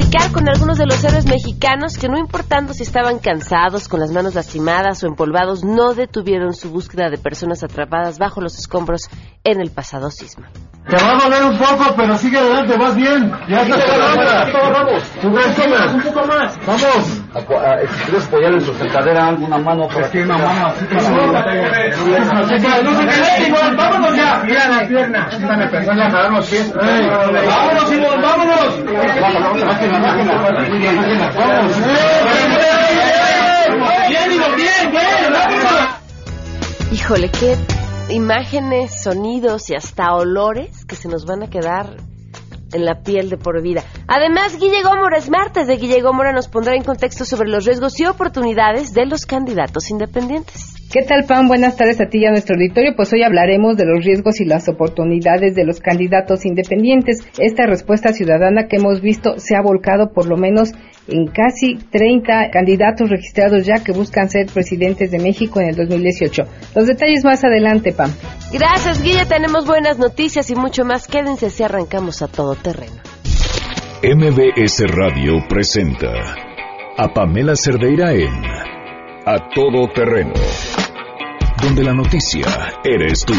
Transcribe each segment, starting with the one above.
platicar con algunos de los héroes mexicanos que no importando si estaban cansados, con las manos lastimadas o empolvados, no detuvieron su búsqueda de personas atrapadas bajo los escombros en el pasado sismo. Te va a doler un poco, pero sigue adelante, vas bien. Ya estás vamos. Tú ves, Un poco más. Vamos. Si quieres apoyar en su sentadera alguna mano para que una mano así para Vámonos ya. Mira la pierna. Dame, perdón, la jalar los pies. Vámonos, Simón, vámonos. Vamos. Bien, bien, bien, vámonos. Híjole, qué imágenes, sonidos y hasta olores que se nos van a quedar en la piel de por vida. Además, Guille Gómora es martes de Guille Gómora nos pondrá en contexto sobre los riesgos y oportunidades de los candidatos independientes. ¿Qué tal, Pam? Buenas tardes a ti y a nuestro auditorio. Pues hoy hablaremos de los riesgos y las oportunidades de los candidatos independientes. Esta respuesta ciudadana que hemos visto se ha volcado por lo menos en casi 30 candidatos registrados ya que buscan ser presidentes de México en el 2018. Los detalles más adelante, Pam. Gracias, Guille. Tenemos buenas noticias y mucho más. Quédense si arrancamos a todo terreno. MBS Radio presenta a Pamela Cerdeira en A Todo Terreno, donde la noticia eres tú.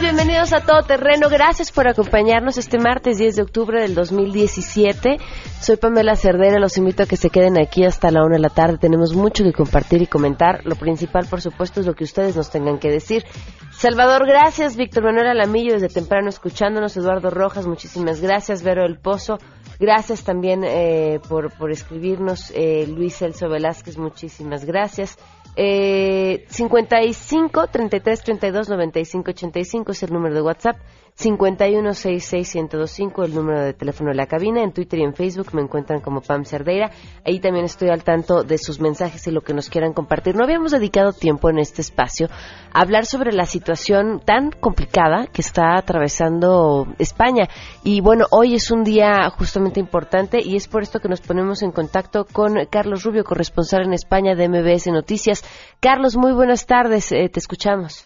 Bienvenidos a Todo Terreno. Gracias por acompañarnos este martes 10 de octubre del 2017. Soy Pamela Cerdera, los invito a que se queden aquí hasta la una de la tarde. Tenemos mucho que compartir y comentar. Lo principal, por supuesto, es lo que ustedes nos tengan que decir. Salvador, gracias. Víctor Manuel Alamillo, desde temprano escuchándonos. Eduardo Rojas, muchísimas gracias. Vero El Pozo, gracias también eh, por, por escribirnos. Eh, Luis Celso Velázquez, muchísimas gracias. Eh, 55 33 32 95 85 es el número de WhatsApp. 51 66 1025 el número de teléfono de la cabina. En Twitter y en Facebook me encuentran como Pam Cerdeira. Ahí también estoy al tanto de sus mensajes y lo que nos quieran compartir. No habíamos dedicado tiempo en este espacio a hablar sobre la situación tan complicada que está atravesando España. Y bueno, hoy es un día justamente importante y es por esto que nos ponemos en contacto con Carlos Rubio, corresponsal en España de MBS Noticias. Carlos, muy buenas tardes. Eh, te escuchamos.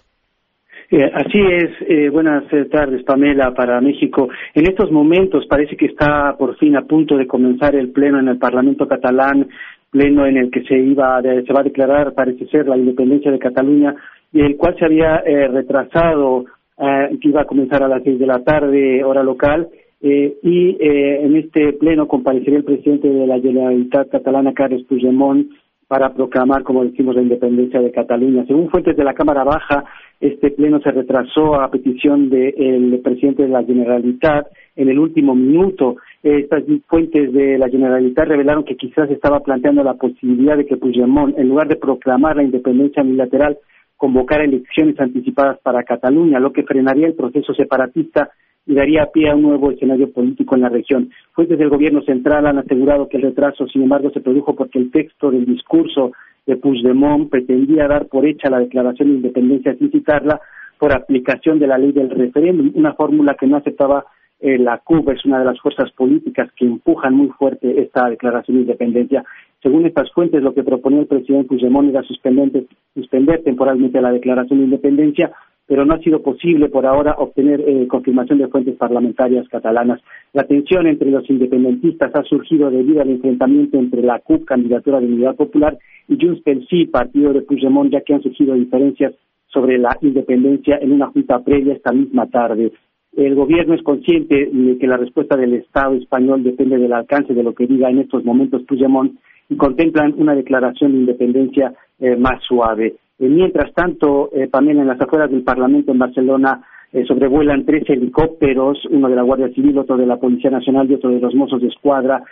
Eh, así es, eh, buenas tardes Pamela para México. En estos momentos parece que está por fin a punto de comenzar el pleno en el Parlamento catalán, pleno en el que se iba se va a declarar, parece ser, la independencia de Cataluña, el cual se había eh, retrasado, que iba a comenzar a las seis de la tarde, hora local, y en este pleno comparecería el presidente de la Generalitat catalana, Carles Puigdemont, para proclamar, como decimos, la independencia de Cataluña. Según fuentes de la Cámara Baja, este pleno se retrasó a petición del presidente de la Generalitat en el último minuto. Estas fuentes de la Generalitat revelaron que quizás estaba planteando la posibilidad de que Puigdemont, en lugar de proclamar la independencia unilateral, convocara elecciones anticipadas para Cataluña, lo que frenaría el proceso separatista y daría pie a un nuevo escenario político en la región. Fuentes del gobierno central han asegurado que el retraso, sin embargo, se produjo porque el texto del discurso de Puigdemont pretendía dar por hecha la declaración de independencia sin citarla por aplicación de la ley del referéndum, una fórmula que no aceptaba eh, la CUB, es una de las fuerzas políticas que empujan muy fuerte esta declaración de independencia. Según estas fuentes, lo que proponía el presidente Puigdemont era suspender temporalmente la declaración de independencia pero no ha sido posible por ahora obtener eh, confirmación de fuentes parlamentarias catalanas. La tensión entre los independentistas ha surgido debido al enfrentamiento entre la CUP, candidatura de Unidad Popular, y Junts pel Sí, partido de Puigdemont, ya que han surgido diferencias sobre la independencia en una junta previa esta misma tarde. El gobierno es consciente de que la respuesta del Estado español depende del alcance de lo que diga en estos momentos Puigdemont y contemplan una declaración de independencia eh, más suave. Eh, mientras tanto, eh, también en las afueras del Parlamento en Barcelona eh, sobrevuelan tres helicópteros, uno de la Guardia Civil, otro de la Policía Nacional y otro de los Mozos de Escuadra,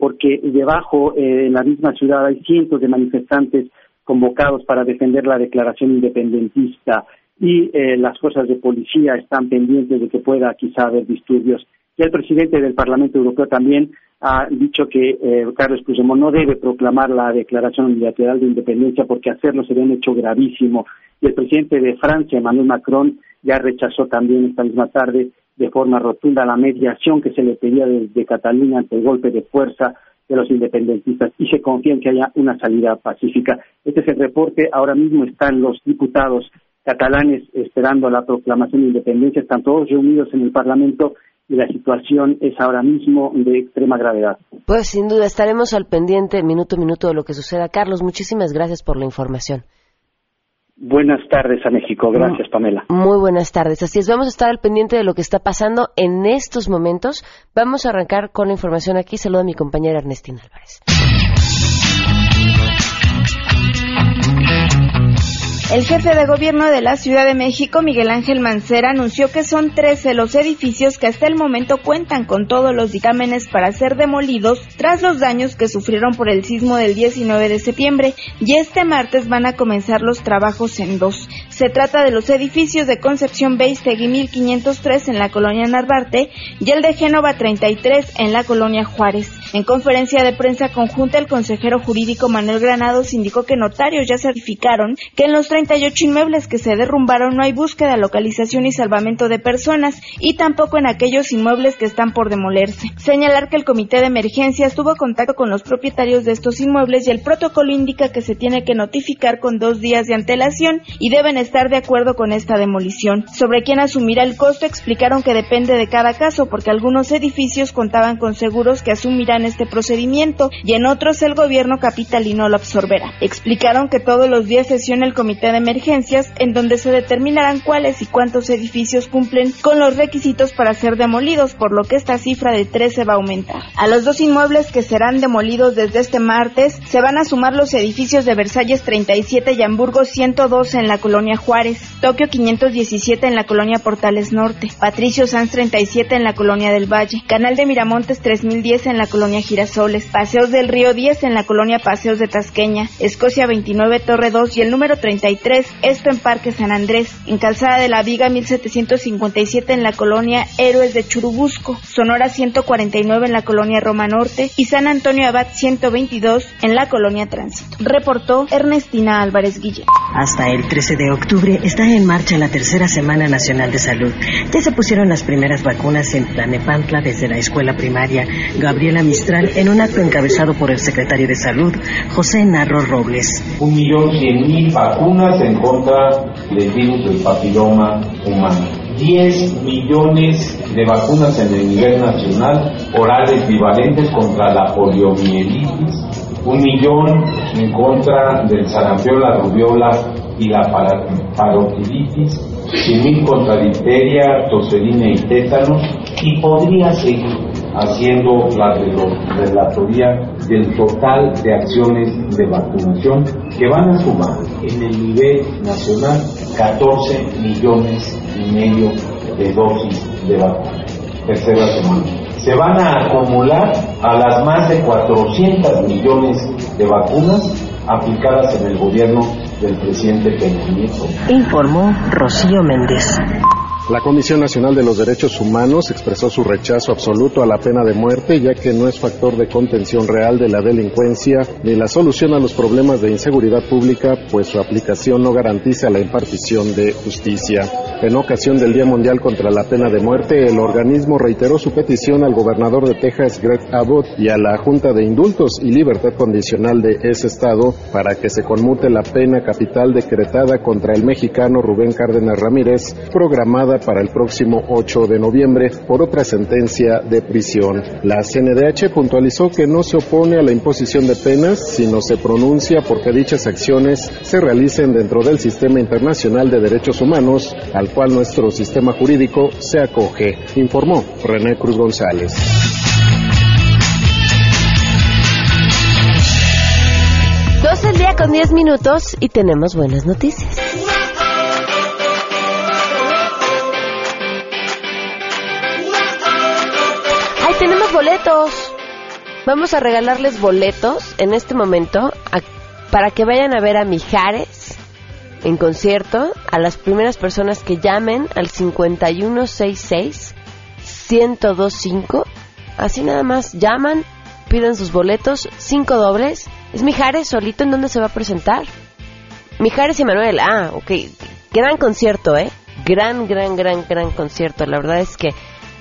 porque debajo, en la misma ciudad, hay cientos de manifestantes convocados para defender la declaración independentista y las fuerzas de policía están pendientes de que pueda quizá haber disturbios. Y el presidente del Parlamento Europeo también ha dicho que eh, Carlos Puigdemont no debe proclamar la declaración unilateral de independencia porque hacerlo sería un hecho gravísimo. Y el presidente de Francia, Emmanuel Macron, ya rechazó también esta misma tarde de forma rotunda la mediación que se le pedía desde Cataluña ante el golpe de fuerza de los independentistas y se confía en que haya una salida pacífica. Este es el reporte. Ahora mismo están los diputados catalanes esperando la proclamación de independencia, están todos reunidos en el Parlamento y la situación es ahora mismo de extrema gravedad. Pues sin duda estaremos al pendiente minuto a minuto de lo que suceda. Carlos, muchísimas gracias por la información. Buenas tardes a México. Gracias, Pamela. Muy buenas tardes. Así es, vamos a estar al pendiente de lo que está pasando en estos momentos. Vamos a arrancar con la información aquí. Saludo a mi compañera Ernestina Álvarez. El jefe de gobierno de la Ciudad de México, Miguel Ángel Mancera, anunció que son 13 los edificios que hasta el momento cuentan con todos los dictámenes para ser demolidos tras los daños que sufrieron por el sismo del 19 de septiembre y este martes van a comenzar los trabajos en dos. Se trata de los edificios de Concepción Beistegui 1503 en la colonia Narvarte y el de Génova 33 en la colonia Juárez. En conferencia de prensa conjunta, el consejero jurídico Manuel Granados indicó que notarios ya certificaron que en los 38 inmuebles que se derrumbaron no hay búsqueda, localización y salvamento de personas y tampoco en aquellos inmuebles que están por demolerse. Señalar que el comité de emergencias tuvo contacto con los propietarios de estos inmuebles y el protocolo indica que se tiene que notificar con dos días de antelación y deben estar de acuerdo con esta demolición. Sobre quién asumirá el costo explicaron que depende de cada caso porque algunos edificios contaban con seguros que asumirán este procedimiento y en otros el gobierno capitalino lo absorberá. Explicaron que todos los días sesiona el comité de emergencias en donde se determinarán cuáles y cuántos edificios cumplen con los requisitos para ser demolidos, por lo que esta cifra de 13 va a aumentar. A los dos inmuebles que serán demolidos desde este martes se van a sumar los edificios de Versalles 37 y Hamburgo 112 en la colonia Juárez, Tokio 517 en la colonia Portales Norte, Patricio Sanz 37 en la colonia del Valle, Canal de Miramontes 3010 en la colonia Girasoles, Paseos del Río 10 en la colonia Paseos de Tasqueña, Escocia 29 Torre 2 y el número 33, esto en Parque San Andrés, en Calzada de la Viga 1757 en la colonia Héroes de Churubusco, Sonora 149 en la colonia Roma Norte y San Antonio Abad 122 en la colonia Tránsito. Reportó Ernestina Álvarez Guille. Hasta el 13 de octubre está en marcha la tercera Semana Nacional de Salud. Ya se pusieron las primeras vacunas en Tlanepantla desde la escuela primaria Gabriela Mistral en un acto encabezado por el secretario de Salud, José Narro Robles. Un millón cien mil vacunas en contra del virus del papiloma humano. 10 millones de vacunas en el nivel nacional, orales bivalentes contra la poliomielitis, un millón en contra del sarampión, la rubiola y la parotiditis, 100 mil contra difteria, tosferina y tétanos, y podría seguir haciendo la relatoría del total de acciones de vacunación que van a sumar en el nivel nacional 14 millones y medio de dosis de vacuna. Tercera semana. Se van a acumular a las más de 400 millones de vacunas aplicadas en el gobierno del presidente Peña Nieto. Informó Rocío Méndez. La Comisión Nacional de los Derechos Humanos expresó su rechazo absoluto a la pena de muerte, ya que no es factor de contención real de la delincuencia ni la solución a los problemas de inseguridad pública, pues su aplicación no garantiza la impartición de justicia. En ocasión del Día Mundial contra la Pena de Muerte, el organismo reiteró su petición al gobernador de Texas, Greg Abbott, y a la Junta de Indultos y Libertad Condicional de ese estado para que se conmute la pena capital decretada contra el mexicano Rubén Cárdenas Ramírez, programada para el próximo 8 de noviembre por otra sentencia de prisión. La CNDH puntualizó que no se opone a la imposición de penas, sino se pronuncia porque dichas acciones se realicen dentro del sistema internacional de derechos humanos, al cual nuestro sistema jurídico se acoge, informó René Cruz González. 12 el día con 10 minutos y tenemos buenas noticias. Boletos! Vamos a regalarles boletos en este momento para que vayan a ver a Mijares en concierto a las primeras personas que llamen al 5166 1025. Así nada más llaman, piden sus boletos, cinco dobles. ¿Es Mijares solito en dónde se va a presentar? Mijares y Manuel, ah, ok. Gran concierto, ¿eh? Gran, gran, gran, gran concierto. La verdad es que,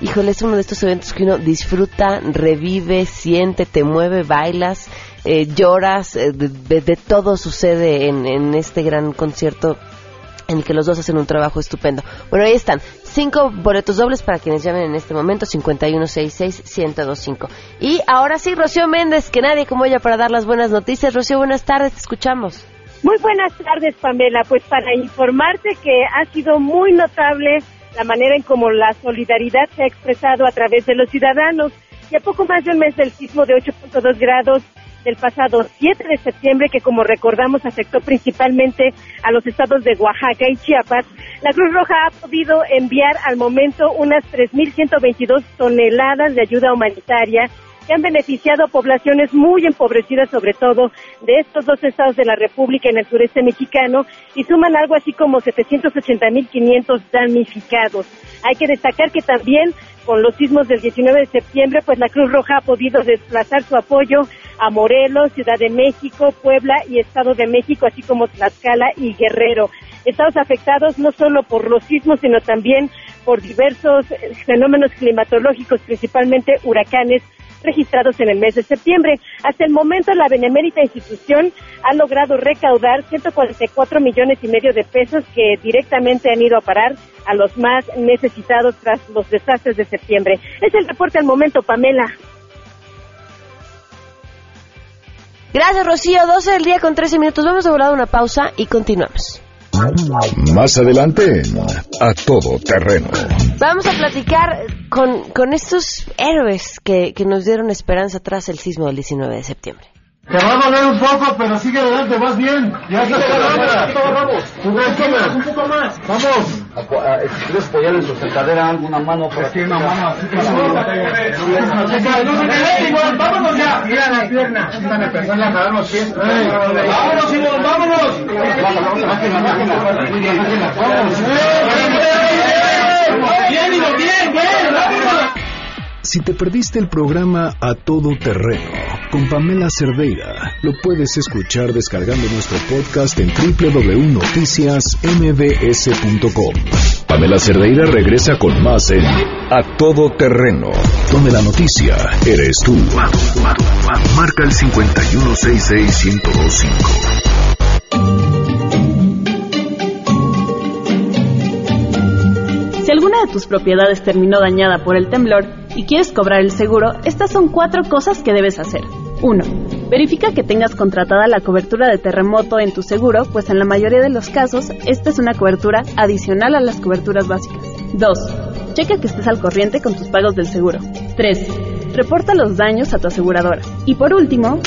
híjole, es uno de estos eventos que uno disfruta, revive, siente, te mueve, bailas, eh, lloras, eh, de, de- todo sucede en, en este gran concierto en el que los dos hacen un trabajo estupendo. Bueno, ahí están. Cinco boletos dobles para quienes llamen en este momento, 5166-1025. Y ahora sí, Rocío Méndez, que nadie como ella para dar las buenas noticias. Rocío, buenas tardes, te escuchamos. Muy buenas tardes, Pamela. Pues para informarte que ha sido muy notable la manera en cómo la solidaridad se ha expresado a través de los ciudadanos. Y a poco más de un mes del sismo de 8.2 grados del pasado 7 de septiembre, que como recordamos afectó principalmente a los estados de Oaxaca y Chiapas, la Cruz Roja ha podido enviar al momento unas 3.122 toneladas de ayuda humanitaria que han beneficiado poblaciones muy empobrecidas, sobre todo de estos dos estados de la República en el sureste mexicano, y suman algo así como 780.500 damnificados. Hay que destacar que también con los sismos del 19 de septiembre, pues la Cruz Roja ha podido desplazar su apoyo a Morelos, Ciudad de México, Puebla y Estado de México, así como Tlaxcala y Guerrero. Estados afectados no solo por los sismos, sino también por diversos fenómenos climatológicos, principalmente huracanes registrados en el mes de septiembre. Hasta el momento, la benemérita institución ha logrado recaudar 144 millones y medio de pesos que directamente han ido a parar a los más necesitados tras los desastres de septiembre. Es el reporte al momento, Pamela. Gracias, Rocío. 12 del día con 13 minutos. Vamos a una pausa y continuamos. Más adelante A Todo Terreno. Vamos a platicar con, con estos héroes que, que nos dieron esperanza tras el sismo del 19 de septiembre. Te va a doler un poco, pero sigue adelante, vas bien. Ya estás vamos. Un poco más. Vamos. Si quieres apoyar en su sentadera alguna mano para Sí, una mano así Vámonos ya. Mira la pierna. Déjame empezar a jalar los pies. Vámonos, Simón, vámonos. Bien, bien, bien, vámonos. Si te perdiste el programa A Todo Terreno con Pamela Cerdeira, lo puedes escuchar descargando nuestro podcast en www.noticiasmbs.com. Pamela Cerdeira regresa con más en A Todo Terreno, donde la noticia eres tú. Marca el 5166125. Si alguna de tus propiedades terminó dañada por el temblor y quieres cobrar el seguro, estas son cuatro cosas que debes hacer. 1. Verifica que tengas contratada la cobertura de terremoto en tu seguro, pues en la mayoría de los casos esta es una cobertura adicional a las coberturas básicas. 2. Checa que estés al corriente con tus pagos del seguro. 3. Reporta los daños a tu aseguradora. Y por último,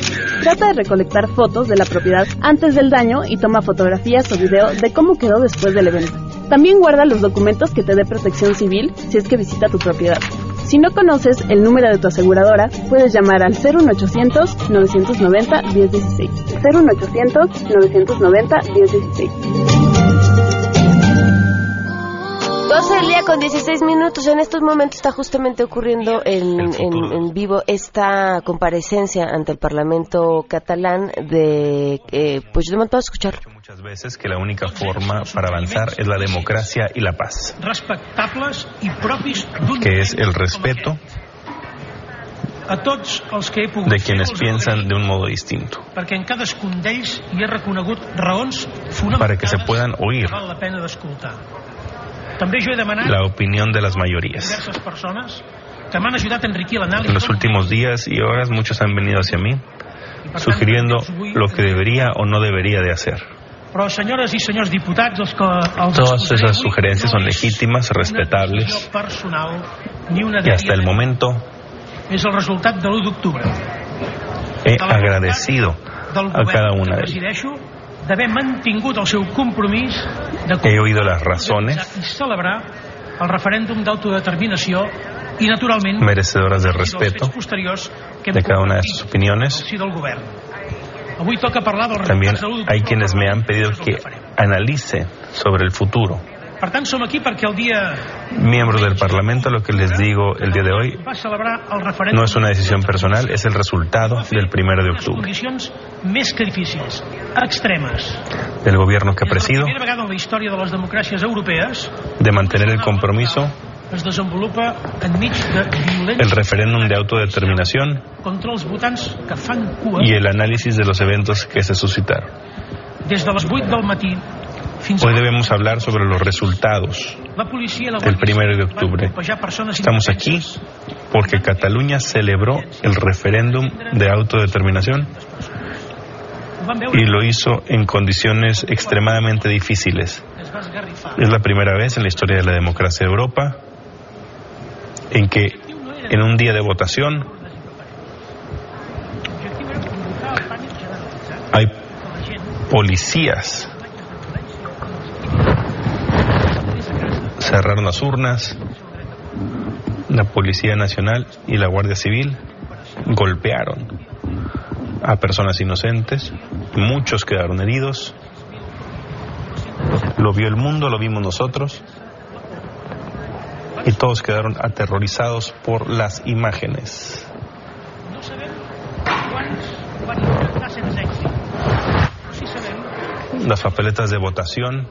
trata de recolectar fotos de la propiedad antes del daño y toma fotografías o video de cómo quedó después del evento. También guarda los documentos que te dé protección civil si es que visita tu propiedad. Si no conoces el número de tu aseguradora, puedes llamar al 01800 990 1016. 01800 990 1016. 12 del día con 16 minutos. En estos momentos está justamente ocurriendo en, en- en vivo esta comparecencia ante el Parlamento catalán de... Eh, pues yo vamos a escuchar. Muchas veces que la única forma para avanzar es la democracia y la paz, que es el respeto de quienes piensan de un modo distinto, para que se puedan oír. la opinión de las mayorías. En los últimos días y horas muchos han venido hacia mí sugiriendo lo que debería o no debería de hacer. Però senyores i senyors diputats els que els Todas escoltaré esas avui sugerencias son no és legítimas, una respetables decisió personal ni una y hasta el decisió momento és el resultat de l'1 d'octubre he agradecido del a cada govern una que de ellas. presideixo d'haver mantingut el seu compromís de He oído las razones i celebrar el referèndum d'autodeterminació i, naturalment, merecedoras de els respeto fets posteriors que hem de cada una de compartit sus opiniones. al si del govern. También resultats de l'1 hay quienes me han pedido que analice sobre el futuro. Miembros del Parlamento, lo que les digo el día de hoy no es una decisión personal, es el resultado del primero de octubre. Del gobierno que presido, de mantener el compromiso, es desenvolupa enmig de el referéndum de autodeterminación contra els votants que fan cua y el análisis de los eventos que se suscitaron. des de les 8 del matí Hoy debemos hablar sobre los resultados del primero de octubre. Estamos aquí porque Cataluña celebró el referéndum de autodeterminación y lo hizo en condiciones extremadamente difíciles. Es la primera vez en la historia de la democracia de Europa en que en un día de votación hay policías cerraron las urnas, la Policía Nacional y la Guardia Civil golpearon a personas inocentes, muchos quedaron heridos, lo vio el mundo, lo vimos nosotros, y todos quedaron aterrorizados por las imágenes. Las papeletas de votación,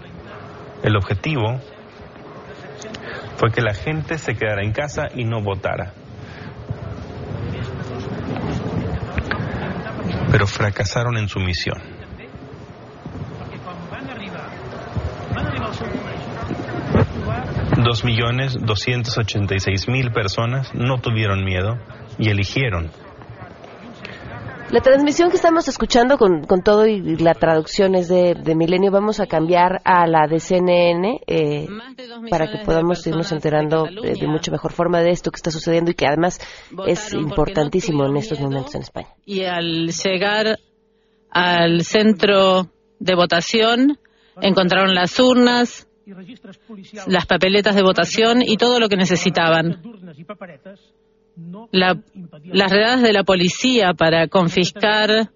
el objetivo fue que la gente se quedara en casa y no votara. Pero fracasaron en su misión. Dos millones doscientos ochenta y seis mil personas no tuvieron miedo y eligieron la transmisión que estamos escuchando con, con todo y la traducción es de, de, Milenio. Vamos a cambiar a la de CNN eh, para que podamos irnos enterando de, de, mucho mejor forma de esto que está sucediendo y que además es importantísimo en estos momentos en España. Y al llegar al centro de votación encontraron las urnas, las papeletas de votación y todo lo que necesitaban. La, las redadas de la policía para confiscar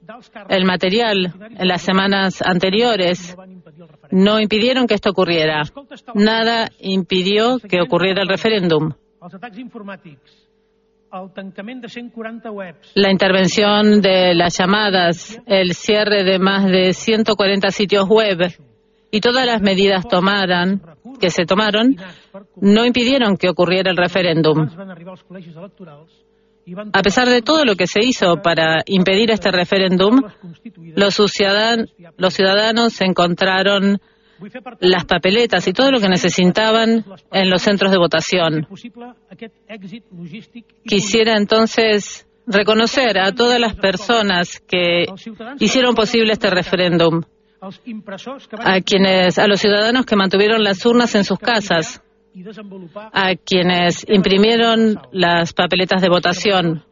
el material en las semanas anteriores no impidieron que esto ocurriera. Nada impidió que ocurriera el referéndum. La intervención de las llamadas, el cierre de más de 140 sitios web y todas las medidas tomaran, que se tomaron no impidieron que ocurriera el referéndum. A pesar de todo lo que se hizo para impedir este referéndum, los, ciudadanos, los ciudadanos encontraron las papeletas y todo lo que necesitaban en los centros de votación. Quisiera entonces reconocer a todas las personas que hicieron posible este referéndum a quienes, a los ciudadanos que mantuvieron las urnas en sus casas, a quienes imprimieron las papeletas de votación,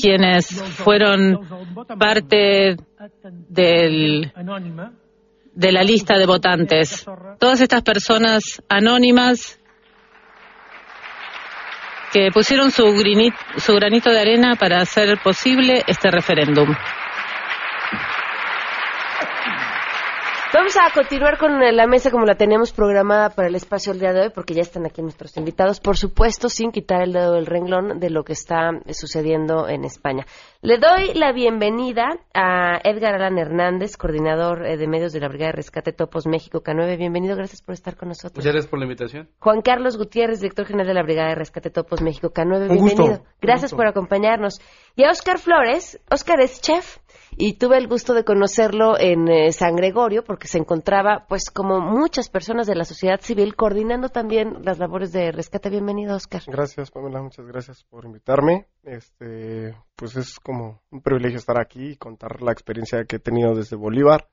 quienes fueron parte del, de la lista de votantes. Todas estas personas anónimas que pusieron su, granito, su granito de arena para hacer posible este referéndum. Vamos a continuar con la mesa como la teníamos programada para el espacio el día de hoy, porque ya están aquí nuestros invitados, por supuesto, sin quitar el dedo del renglón de lo que está sucediendo en España. Le doy la bienvenida a Edgar Alan Hernández, coordinador eh, de medios de la Brigada de Rescate Topos México K9. Bienvenido, gracias por estar con nosotros. Muchas gracias por la invitación. Juan Carlos Gutiérrez, director general de la Brigada de Rescate Topos México K9. Bienvenido. Gracias por acompañarnos. Y a Oscar Flores. Oscar es chef y tuve el gusto de conocerlo en eh, San Gregorio porque se encontraba, pues, como muchas personas de la sociedad civil coordinando también las labores de rescate. Bienvenido, Oscar. Gracias, Pamela. Muchas gracias por invitarme. Este, pues es como un privilegio estar aquí y contar la experiencia que he tenido desde Bolívar,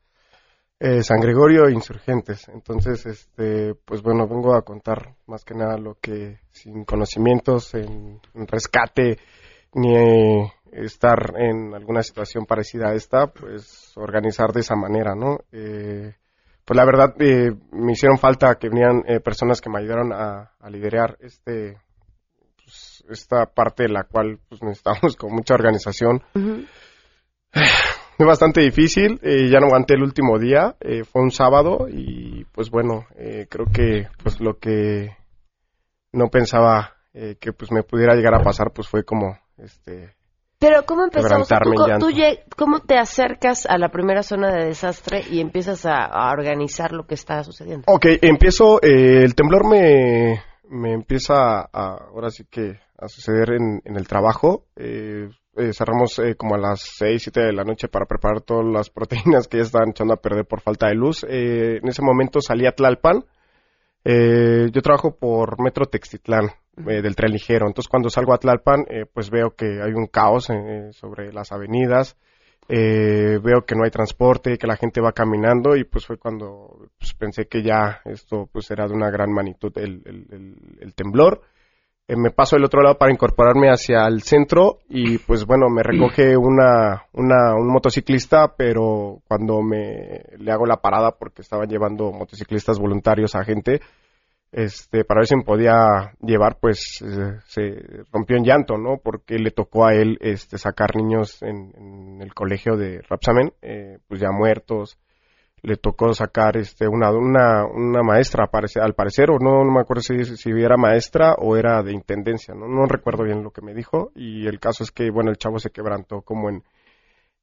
eh, San Gregorio e Insurgentes. Entonces, este, pues bueno, vengo a contar más que nada lo que sin conocimientos en, rescate ni estar en alguna situación parecida a esta, pues organizar de esa manera, ¿no? Eh, pues la verdad eh, me hicieron falta que venían eh, personas que me ayudaron a, liderar este esta parte de la cual pues necesitamos con mucha organización. Es bastante difícil, ya no aguanté el último día, fue un sábado y pues bueno, creo que pues lo que no pensaba que pues me pudiera llegar a pasar pues fue como este pero ¿cómo empezamos? ¿Tú, ¿Cómo te acercas a la primera zona de desastre y empiezas a, organizar lo que está sucediendo? Ok, empiezo, eh, el temblor me, me empieza a, ahora sí que a suceder en, el trabajo. Eh, eh, cerramos eh, como a las 6, 7 de la noche para preparar todas las proteínas que ya estaban echando a perder por falta de luz. en ese momento salí a Tlalpan. yo trabajo por Metro Textitlán, del tren ligero. Entonces cuando salgo a Tlalpan, pues veo que hay un caos sobre las avenidas. Eh, veo que no hay transporte, que la gente va caminando y pues fue cuando pues, pensé que ya esto pues era de una gran magnitud el, el, temblor. Eh, me paso del otro lado para incorporarme hacia el centro y pues bueno, me recoge una, una, un motociclista, pero cuando me le hago la parada porque estaban llevando motociclistas voluntarios a gente, este, para ver si me podía llevar, pues eh, se rompió en llanto, ¿no? Porque le tocó a él este, sacar niños en, el colegio de Rapsamen, eh, pues ya muertos. Le tocó sacar este, una, una, una maestra, al parecer, o no, no me acuerdo si, si era maestra o era de intendencia, ¿no? No recuerdo bien lo que me dijo. Y el caso es que, bueno, el chavo se quebrantó como en,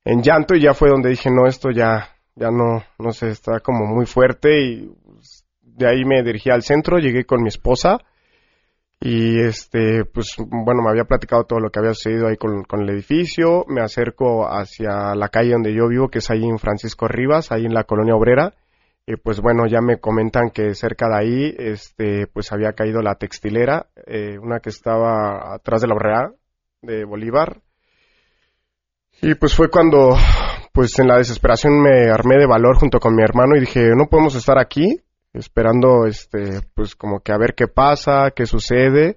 en llanto y ya fue donde dije, no, esto ya, ya no, no sé, está como muy fuerte y de ahí me dirigí al centro, llegué con mi esposa y este, pues bueno, me había platicado todo lo que había sucedido ahí con, el edificio, me acerco hacia la calle donde yo vivo, que es ahí en Francisco Rivas, ahí en la colonia obrera, y pues bueno, ya me comentan que cerca de ahí, este, pues había caído la textilera, eh, una que estaba atrás de la obrera de Bolívar, y pues fue cuando, pues en la desesperación me armé de valor junto con mi hermano y dije, no podemos estar aquí, esperando este pues como que a ver qué pasa, qué sucede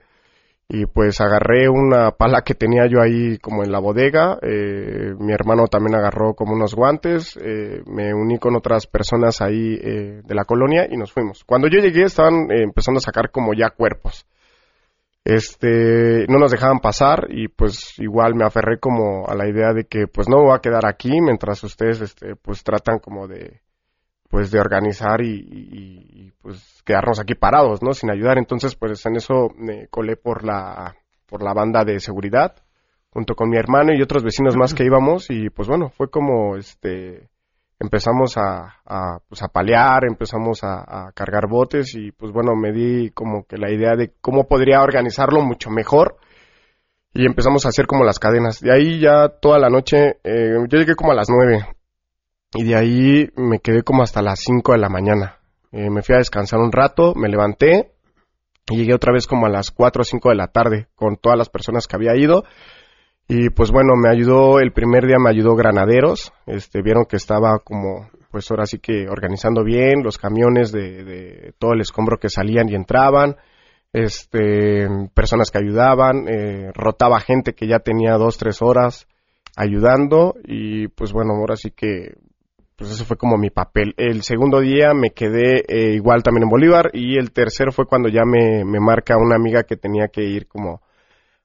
y pues agarré una pala que tenía yo ahí como en la bodega, eh, mi hermano también agarró como unos guantes, eh, me uní con otras personas ahí eh, de la colonia y nos fuimos. Cuando yo llegué estaban empezando a sacar como ya cuerpos. Este, no nos dejaban pasar y pues igual me aferré como a la idea de que pues no me voy a quedar aquí mientras ustedes este pues tratan como de pues de organizar y, pues quedarnos aquí parados, ¿no? Sin ayudar. Entonces, pues en eso me colé por la, por la banda de seguridad, junto con mi hermano y otros vecinos más que íbamos, y pues bueno, fue como este empezamos a, a, pues a empezamos a, a, cargar botes y pues bueno, me di como que la idea de cómo podría organizarlo mucho mejor y empezamos a hacer como las cadenas. De ahí ya toda la noche, eh, yo llegué como a las nueve y de ahí me quedé como hasta las 5 de la mañana. Eh, me fui a descansar un rato, me levanté y llegué otra vez como a las 4 o 5 de la tarde con todas las personas que había ido. Y pues bueno, me ayudó, el primer día me ayudó Granaderos, este, vieron que estaba como, pues ahora sí que organizando bien los camiones de, de todo el escombro que salían y entraban, este, personas que ayudaban, eh, rotaba gente que ya tenía dos, tres horas ayudando y pues bueno, ahora sí que pues eso fue como mi papel. El segundo día me quedé eh, igual también en Bolívar y el tercero fue cuando ya me, me marca una amiga que tenía que ir como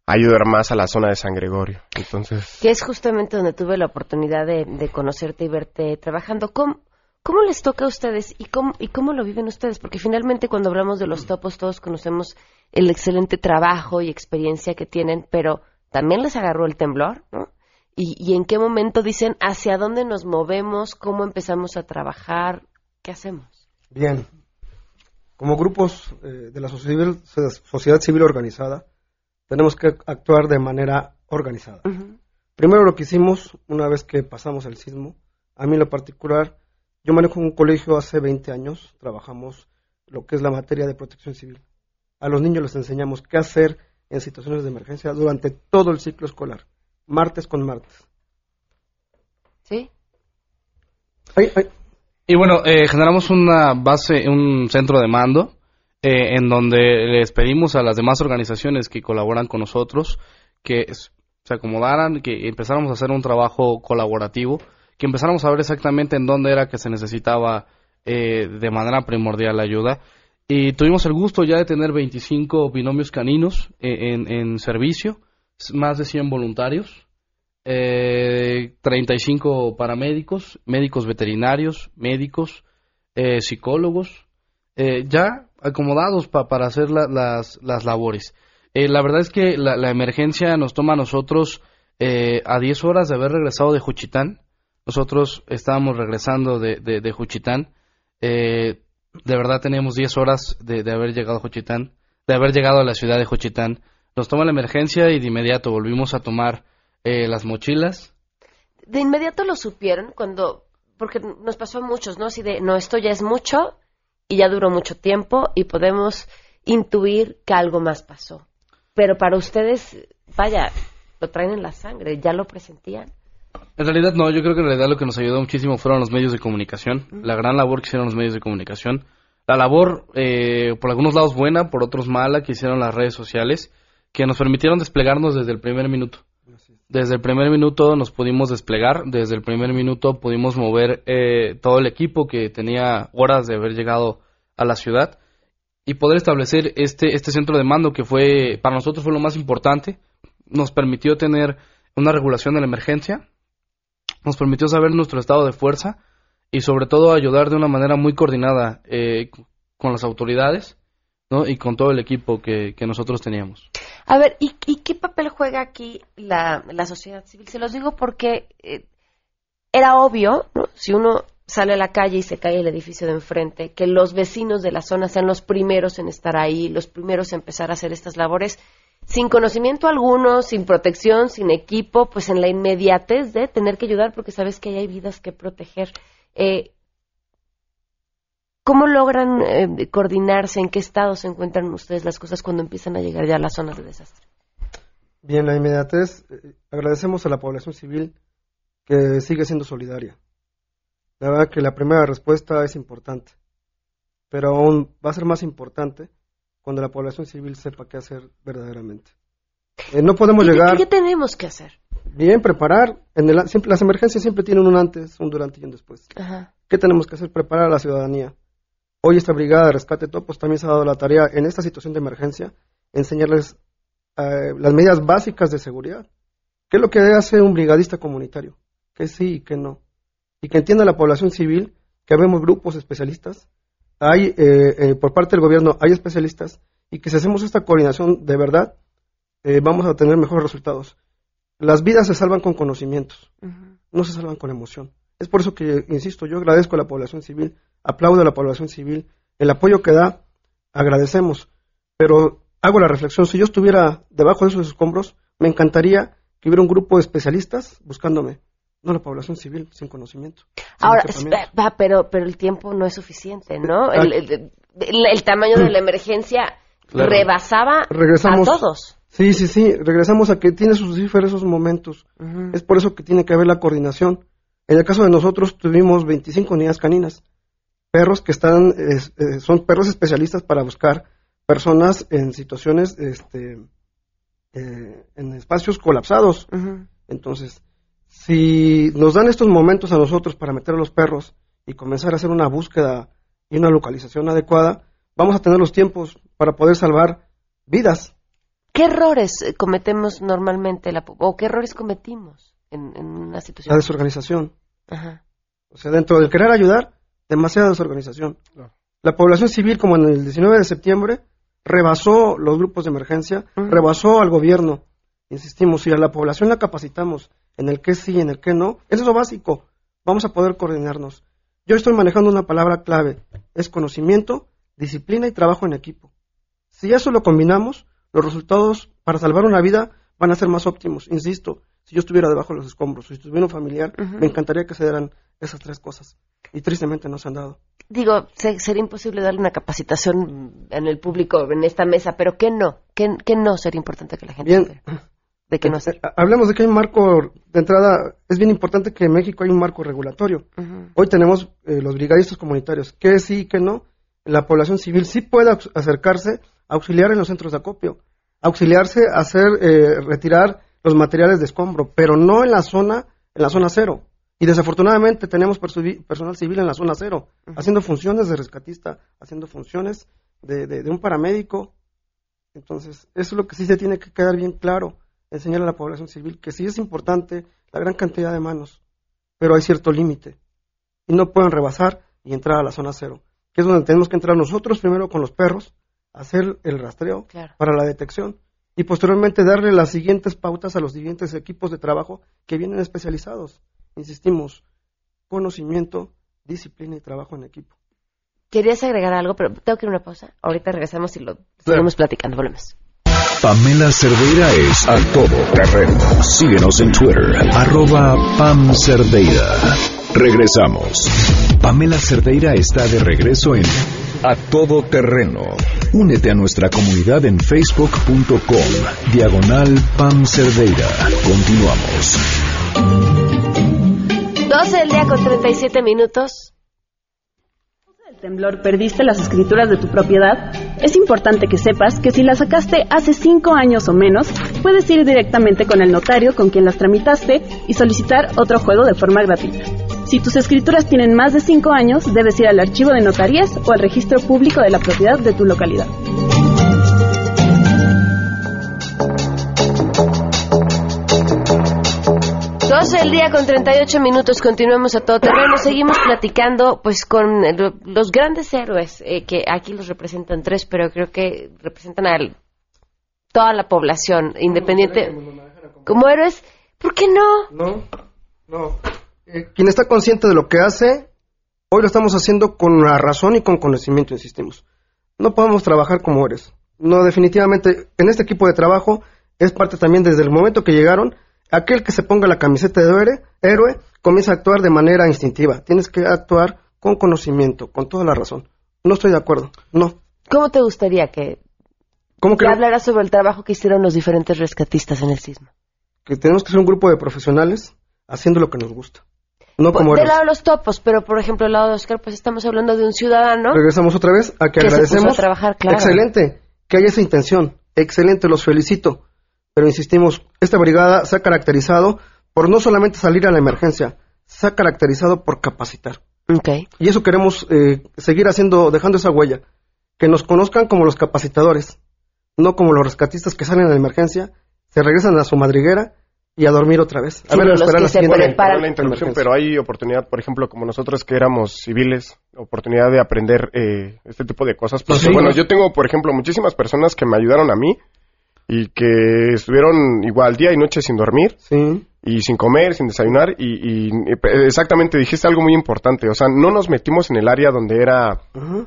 a ayudar más a la zona de San Gregorio. Entonces... Que es justamente donde tuve la oportunidad de, conocerte y verte trabajando. ¿Cómo, ¿Cómo les toca a ustedes y cómo, y cómo lo viven ustedes? Porque finalmente cuando hablamos de los topos todos conocemos el excelente trabajo y experiencia que tienen, pero también les agarró el temblor, ¿no? Y, en qué momento dicen hacia dónde nos movemos, cómo empezamos a trabajar, qué hacemos. Bien, como grupos eh, de la sociedad, sociedad, civil organizada, tenemos que actuar de manera organizada. Primero lo que hicimos, una vez que pasamos el sismo, a mí en lo particular, yo manejo un colegio hace 20 años, trabajamos lo que es la materia de protección civil. A los niños les enseñamos qué hacer en situaciones de emergencia durante todo el ciclo escolar martes con martes. ¿Sí? Y bueno, eh, generamos una base, un centro de mando, eh, en donde les pedimos a las demás organizaciones que colaboran con nosotros que se acomodaran, que empezáramos a hacer un trabajo colaborativo, que empezáramos a ver exactamente en dónde era que se necesitaba eh, de manera primordial la ayuda. Y tuvimos el gusto ya de tener 25 binomios caninos en, en servicio más de 100 voluntarios, eh, 35 paramédicos, médicos veterinarios, médicos, eh, psicólogos, eh, ya acomodados para hacer las, las, labores. Eh, la verdad es que la, emergencia nos toma a nosotros a 10 horas de haber regresado de Juchitán. Nosotros estábamos regresando de, de, Juchitán. de verdad teníamos 10 horas de, de haber llegado a Juchitán de haber llegado a la ciudad de Juchitán. Nos toma la emergencia y de inmediato volvimos a tomar eh, las mochilas. De inmediato lo supieron cuando, porque nos pasó a muchos, ¿no? Así de, no, esto ya es mucho y ya duró mucho tiempo y podemos intuir que algo más pasó. Pero para ustedes, vaya, lo traen en la sangre, ya lo presentían. En realidad no, yo creo que en realidad lo que nos ayudó muchísimo fueron los medios de comunicación, la gran labor que hicieron los medios de comunicación, la labor eh, por algunos lados buena, por otros mala que hicieron las redes sociales, que nos permitieron desplegarnos desde el primer minuto. Desde el primer minuto nos pudimos desplegar, desde el primer minuto pudimos mover eh, todo el equipo que tenía horas de haber llegado a la ciudad y poder establecer este, este centro de mando que fue, para nosotros fue lo más importante, nos permitió tener una regulación de la emergencia, nos permitió saber nuestro estado de fuerza y sobre todo ayudar de una manera muy coordinada eh, con las autoridades ¿no? y con todo el equipo que, nosotros teníamos. A ver, ¿y, qué papel juega aquí la, sociedad civil? Se los digo porque eh, era obvio, si uno sale a la calle y se cae el edificio de enfrente, que los vecinos de la zona sean los primeros en estar ahí, los primeros en empezar a hacer estas labores, sin conocimiento alguno, sin protección, sin equipo, pues en la inmediatez de tener que ayudar porque sabes que hay vidas que proteger. Eh, ¿Cómo logran eh, coordinarse? ¿En qué estado se encuentran ustedes las cosas cuando empiezan a llegar ya a las zonas de desastre? Bien, la inmediatez, eh, agradecemos a la población civil que sigue siendo solidaria. La verdad que la primera respuesta es importante, pero aún va a ser más importante cuando la población civil sepa qué hacer verdaderamente. Eh, no podemos llegar. ¿Qué tenemos que hacer? Bien, preparar. En el, siempre, las emergencias siempre tienen un antes, un durante y un después. ¿Qué tenemos que hacer? Preparar a la ciudadanía. Hoy esta brigada de rescate topos también se ha dado la tarea en esta situación de emergencia enseñarles eh, las medidas básicas de seguridad. ¿Qué es lo que hace un brigadista comunitario? Que sí y que no. Y que entienda la población civil que habemos grupos especialistas hay, eh, eh, por parte del gobierno, hay especialistas y que si hacemos esta coordinación de verdad, eh, vamos a tener mejores resultados. Las vidas se salvan con conocimientos, no se salvan con emoción. Es por eso que, insisto, yo agradezco a la población civil, aplaudo a la población civil, el apoyo que da, agradecemos, pero hago la reflexión, si yo estuviera debajo de esos escombros, me encantaría que hubiera un grupo de especialistas buscándome, no la población civil sin conocimiento. Ahora, va, pero, pero el tiempo no es suficiente, ¿no? El, tamaño de la emergencia rebasaba a todos. Sí, sí, sí, regresamos a que tiene sus diferentes momentos. Es por eso que tiene que haber la coordinación. En el caso de nosotros tuvimos 25 unidades caninas, perros que están, eh, son perros especialistas para buscar personas en situaciones, este, eh, en espacios colapsados. Entonces, si nos dan estos momentos a nosotros para meter a los perros y comenzar a hacer una búsqueda y una localización adecuada, vamos a tener los tiempos para poder salvar vidas. ¿Qué errores eh, cometemos normalmente o qué errores cometimos en, una situación? La desorganización. O sea, dentro del querer ayudar, demasiada desorganización. La población civil, como en el 19 de septiembre, rebasó los grupos de emergencia, rebasó al gobierno. Insistimos, si a la población la capacitamos en el que sí, en el que no, eso es lo básico. Vamos a poder coordinarnos. Yo estoy manejando una palabra clave, es conocimiento, disciplina y trabajo en equipo. Si eso lo combinamos, los resultados para salvar una vida van a ser más óptimos. Insisto, si yo estuviera debajo de los escombros, si estuviera un familiar, me encantaría que se dieran esas tres cosas. Y tristemente no se han dado. Digo, sería imposible darle una capacitación en el público, en esta mesa, pero ¿qué no? ¿Qué, no sería importante que la gente Bien, de que no eh, Hablemos de que hay un marco, de entrada, es bien importante que en México hay un marco regulatorio. Hoy tenemos eh, los brigadistas comunitarios, que sí y que no. La población civil sí puede acercarse a auxiliar en los centros de acopio, auxiliarse a hacer, eh, retirar los materiales de escombro, pero no en la zona, en la zona cero. Y desafortunadamente tenemos personal civil en la zona cero, haciendo funciones de rescatista, haciendo funciones de, de un paramédico. Entonces, eso es lo que sí se tiene que quedar bien claro enseñar a la población civil que sí es importante la gran cantidad de manos, pero hay cierto límite y no pueden rebasar y entrar a la zona cero, que es donde tenemos que entrar nosotros primero con los perros, hacer el rastreo para la detección y posteriormente darle las siguientes pautas a los siguientes equipos de trabajo que vienen especializados. Insistimos, conocimiento, disciplina y trabajo en equipo. querías agregar algo, pero tengo que ir a una pausa. Ahorita regresamos y lo seguimos platicando. Volvemos. Pamela Cerdeira es a todo terreno. Síguenos en Twitter, arroba Pam Cerdeira. Regresamos. Pamela Cerdeira está de regreso en A Todo Terreno. Únete a nuestra comunidad en facebook.com, diagonal Pam Cerdeira. Continuamos. 12 del día con 37 minutos. el temblor perdiste las escrituras de tu propiedad, es importante que sepas que si las sacaste hace 5 años o menos, puedes ir directamente con el notario con quien las tramitaste y solicitar otro juego de forma gratuita. Si tus escrituras tienen más de 5 años, debes ir al archivo de notarías o al registro público de la propiedad de tu localidad. 12 del día con 38 minutos, continuamos a todo terreno. Seguimos platicando pues con el- los grandes héroes, eh, que aquí los representan tres, pero creo que representan a toda la población, independiente. Como héroes, ¿por qué no? No, no. Eh, quien está consciente de lo que hace, hoy lo estamos haciendo con la razón y con conocimiento, insistimos. No podemos trabajar como héroes. No, definitivamente, en este equipo de trabajo es parte también desde el momento que llegaron, aquel que se ponga la camiseta de héroe, héroe comienza a actuar de manera instintiva. Tienes que actuar con conocimiento, con toda la razón. No estoy de acuerdo, no. ¿Cómo te gustaría que, ¿Cómo que hablaras sobre el trabajo que hicieron los diferentes rescatistas en el sismo? que tenemos que ser un grupo de profesionales haciendo lo que nos gusta? No como Del lado de los topos, pero por ejemplo, del lado de Oscar, pues estamos hablando de un ciudadano. Regresamos otra vez a que, Que se puso agradecemos. a trabajar, claro. Excelente, que haya esa intención. Excelente, los felicito. Pero insistimos, esta brigada se ha caracterizado por no solamente salir a la emergencia, se ha caracterizado por capacitar. Okay. Y eso queremos eh, seguir haciendo, dejando esa huella. Que nos conozcan como los capacitadores, no como los rescatistas que salen a la emergencia, se regresan a su madriguera y a dormir otra vez. A Sí, ver, a esperar que la se siguiente. Perdón la interrupción, pero hay oportunidad, por ejemplo, como nosotros que éramos civiles, oportunidad de aprender eh, este tipo de cosas. Porque, Sí. bueno, yo tengo, por ejemplo, muchísimas personas que me ayudaron a mí y que estuvieron igual día y noche sin dormir y sin comer, sin desayunar y, y, exactamente dijiste algo muy importante, o sea, no nos metimos en el área donde era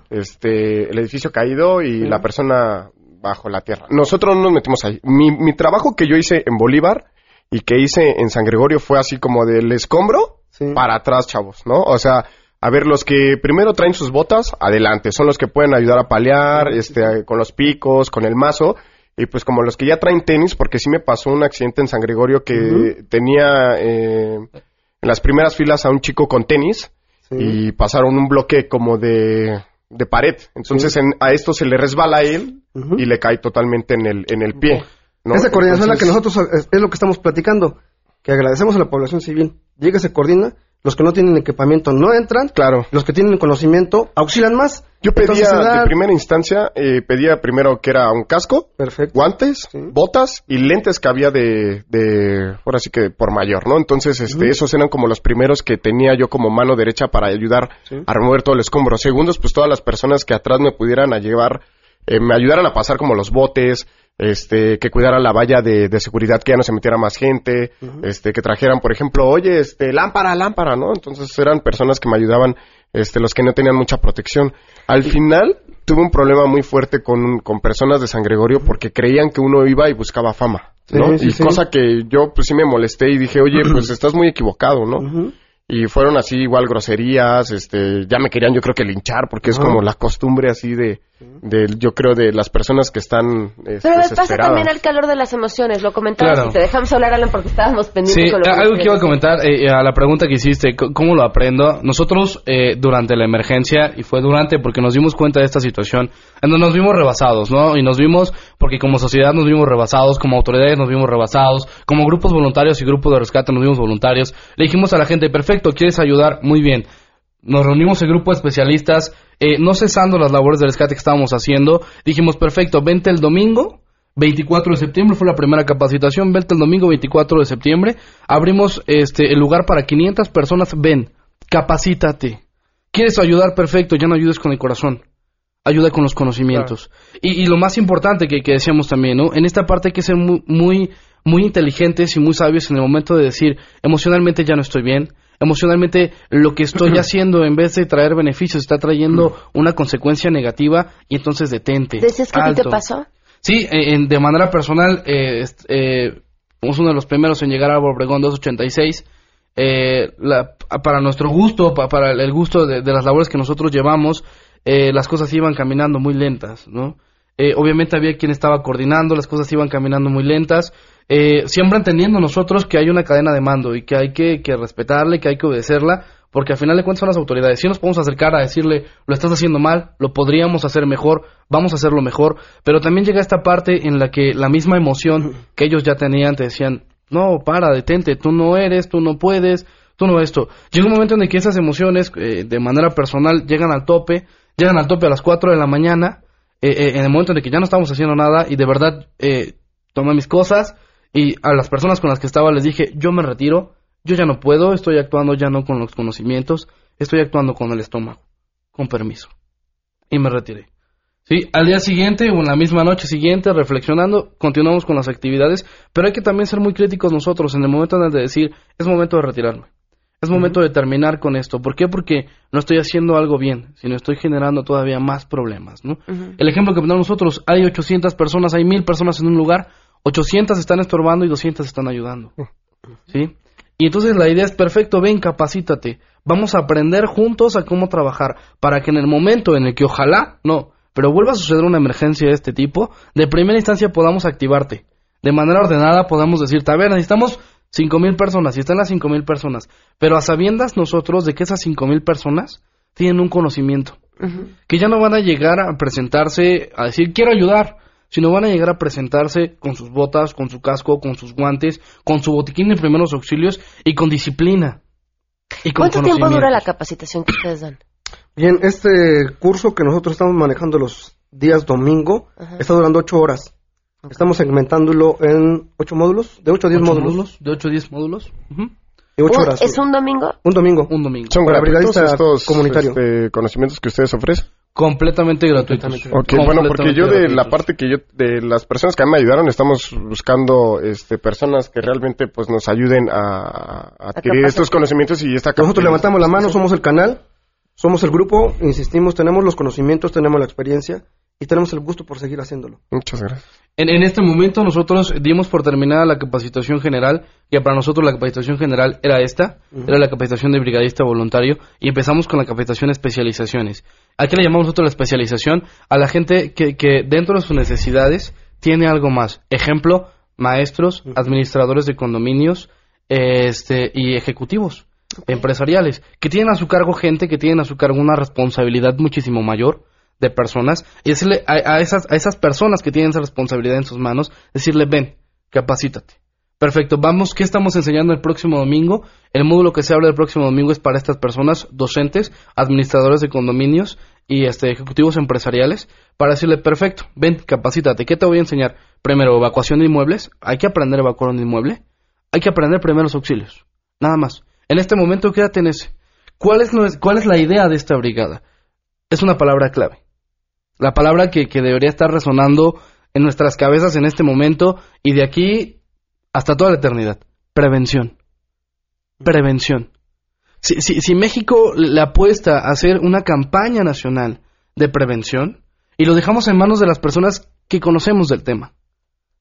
este el edificio caído y Sí. la persona bajo la tierra. Nosotros no nos metimos ahí. Mi, mi trabajo que yo hice en Bolívar y que hice en San Gregorio fue así como del escombro para atrás, chavos, ¿no? O sea, a ver, los que primero traen sus botas, adelante, son los que pueden ayudar a paliar, este, con los picos, con el mazo, y pues como los que ya traen tenis, porque sí me pasó un accidente en San Gregorio que tenía eh, en las primeras filas a un chico con tenis y pasaron un bloque como de, de pared. Entonces Sí. en- a esto se le resbala a él y le cae totalmente en el, en el pie. ¿no? Esa coordinación es la que nosotros es, es lo que estamos platicando, que agradecemos a la población civil. Llega, se coordina, los que no tienen equipamiento no entran, claro. los que tienen conocimiento auxilian más. Yo pedía Entonces, se da- de primera instancia, eh, pedía primero que era un casco, guantes, botas y lentes que había de, de, ahora sí que por mayor, ¿no? Entonces, este, esos eran como los primeros que tenía yo como mano derecha para ayudar Sí. a remover todo el escombro. Segundos, pues todas las personas que atrás me pudieran a llevar, eh, me ayudaran a pasar como los botes, este, que cuidaran la valla de, de seguridad, que ya no se metiera más gente, este, que trajeran, por ejemplo, oye, este, lámpara, lámpara, ¿no? Entonces eran personas que me ayudaban, este, los que no tenían mucha protección. Al final tuve un problema muy fuerte con, con personas de San Gregorio porque creían que uno iba y buscaba fama, ¿no? Sí, sí, y sí. cosa que yo, pues sí me molesté y dije, oye, pues estás muy equivocado, ¿no? Y fueron así igual groserías, este, ya me querían yo creo que linchar porque es como la costumbre así de, de yo creo de las personas que están este, Pero pasa desesperadas. también al calor de las emociones, lo comentabas Claro. y te dejamos hablar, Alan, porque estábamos pendientes Sí, con lo que algo que iba a comentar eh, a la pregunta que hiciste, ¿cómo lo aprendo? Nosotros eh, durante la emergencia, y fue durante porque nos dimos cuenta de esta situación, en donde nos vimos rebasados, ¿no? Y nos vimos, porque como sociedad nos vimos rebasados, como autoridades nos vimos rebasados, como grupos voluntarios y grupos de rescate nos vimos voluntarios. Le dijimos a la gente, perfecto, ¿quieres ayudar? Muy bien. Nos reunimos el grupo de especialistas, eh, no cesando las labores de rescate que estábamos haciendo. Dijimos, perfecto, vente el domingo, 24 de septiembre fue la primera capacitación, vente el domingo 24 de septiembre, abrimos este el lugar para 500 personas, ven, capacítate. ¿Quieres ayudar? Perfecto, ya no ayudes con el corazón. Ayuda con los conocimientos. Y, y lo más importante que, que decíamos también, ¿no? En esta parte hay que ser muy, muy, muy inteligentes y muy sabios en el momento de decir, emocionalmente ya no estoy bien, emocionalmente lo que estoy haciendo en vez de traer beneficios está trayendo una consecuencia negativa y entonces detente. ¿Decías que a ti te pasó? Sí, en- de manera personal, eh, eh, fuimos uno de los primeros en llegar a Obregón 286. Eh, la- para nuestro gusto, pa- para el gusto de, de las labores que nosotros llevamos, eh, las cosas iban caminando muy lentas, ¿no? Eh, obviamente había quien estaba coordinando, las cosas iban caminando muy lentas, eh, siempre entendiendo nosotros que hay una cadena de mando y que hay que, que respetarle, que hay que obedecerla, porque al final de cuentas son las autoridades. Si nos podemos acercar a decirle, lo estás haciendo mal, lo podríamos hacer mejor, vamos a hacerlo mejor, pero también llega esta parte en la que la misma emoción que ellos ya tenían te decían, no, para, detente, tú no eres, tú no puedes, tú no esto. Llega un momento en que esas emociones, eh, de manera personal, llegan al tope, llegan al tope a las 4 de la mañana, eh, eh, en el momento en que ya no estamos haciendo nada y de verdad eh, tomé mis cosas y a las personas con las que estaba les dije, yo me retiro, yo ya no puedo, estoy actuando ya no con los conocimientos, estoy actuando con el estómago, con permiso. Y me retiré. Sí, al día siguiente o en la misma noche siguiente, reflexionando, continuamos con las actividades, pero hay que también ser muy críticos nosotros en el momento en el de decir, es momento de retirarme. Es momento de terminar con esto. ¿Por qué? Porque no estoy haciendo algo bien, sino estoy generando todavía más problemas, ¿no? El ejemplo que ponemos nosotros, hay 800 personas, hay 1000 personas en un lugar, 800 están estorbando y 200 están ayudando. ¿Sí? Y entonces la idea es perfecto, ven, capacítate. Vamos a aprender juntos a cómo trabajar para que en el momento en el que ojalá, no, pero vuelva a suceder una emergencia de este tipo, de primera instancia podamos activarte. De manera ordenada podamos decirte, a ver, necesitamos 5.000 personas, y están las 5.000 personas, pero a sabiendas nosotros de que esas 5.000 personas tienen un conocimiento, que ya no van a llegar a presentarse a decir quiero ayudar, sino van a llegar a presentarse con sus botas, con su casco, con sus guantes, con su botiquín de primeros auxilios y con disciplina. Y con ¿Cuánto tiempo dura la capacitación que ustedes dan? Bien, este curso que nosotros estamos manejando los días domingo está durando ocho horas. Estamos segmentándolo en ocho módulos, de ocho a diez Ocho módulos. De 8 a 10 módulos. De ocho ¿Un- horas. ¿Es un domingo? Un domingo. Un domingo. ¿Son Para gratuitos estos comunitario. este, conocimientos que ustedes ofrecen? Completamente gratuitos. Ok, bueno, porque yo de la parte que yo, de las personas que a mí me ayudaron, estamos buscando este, personas que realmente pues nos ayuden a, a adquirir estos conocimientos y esta Nosotros levantamos la mano, somos el canal, somos el grupo, insistimos, tenemos los conocimientos, tenemos la experiencia y tenemos el gusto por seguir haciéndolo. Muchas gracias. En, en este momento nosotros dimos por terminada la capacitación general, que para nosotros la capacitación general era esta, era la capacitación de brigadista voluntario, y empezamos con la capacitación de especializaciones. ¿A qué le llamamos nosotros la especialización? A la gente que, que dentro de sus necesidades tiene algo más. Ejemplo, maestros, administradores de condominios este, y ejecutivos empresariales, que tienen a su cargo gente que tienen a su cargo una responsabilidad muchísimo mayor de personas y decirle a, esas, a esas personas que tienen esa responsabilidad en sus manos, decirle, ven, capacítate. Perfecto, vamos, ¿qué estamos enseñando el próximo domingo? El módulo que se habla el próximo domingo es para estas personas, docentes, administradores de condominios y este, ejecutivos empresariales, para decirle, perfecto, ven, capacítate. ¿Qué te voy a enseñar? Primero, evacuación de inmuebles. Hay que aprender a evacuar un inmueble. Hay que aprender primeros auxilios. Nada más. En este momento, quédate en ese. ¿Cuál es, cuál es la idea de esta brigada? Es una palabra clave. La palabra que, que debería estar resonando en nuestras cabezas en este momento y de aquí hasta toda la eternidad. Prevención. Prevención. Si, si, si México le apuesta a hacer una campaña nacional de prevención y lo dejamos en manos de las personas que conocemos del tema,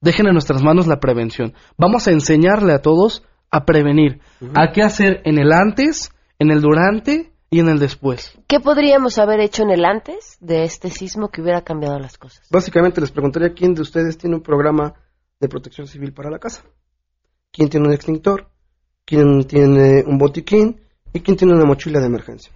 dejen en nuestras manos la prevención. Vamos a enseñarle a todos a prevenir, a qué hacer en el antes, en el durante y en el después. ¿Qué podríamos haber hecho en el antes de este sismo que hubiera cambiado las cosas? Básicamente les preguntaría quién de ustedes tiene un programa de protección civil para la casa. ¿Quién tiene un extintor? ¿Quién tiene un botiquín? ¿Y quién tiene una mochila de emergencia?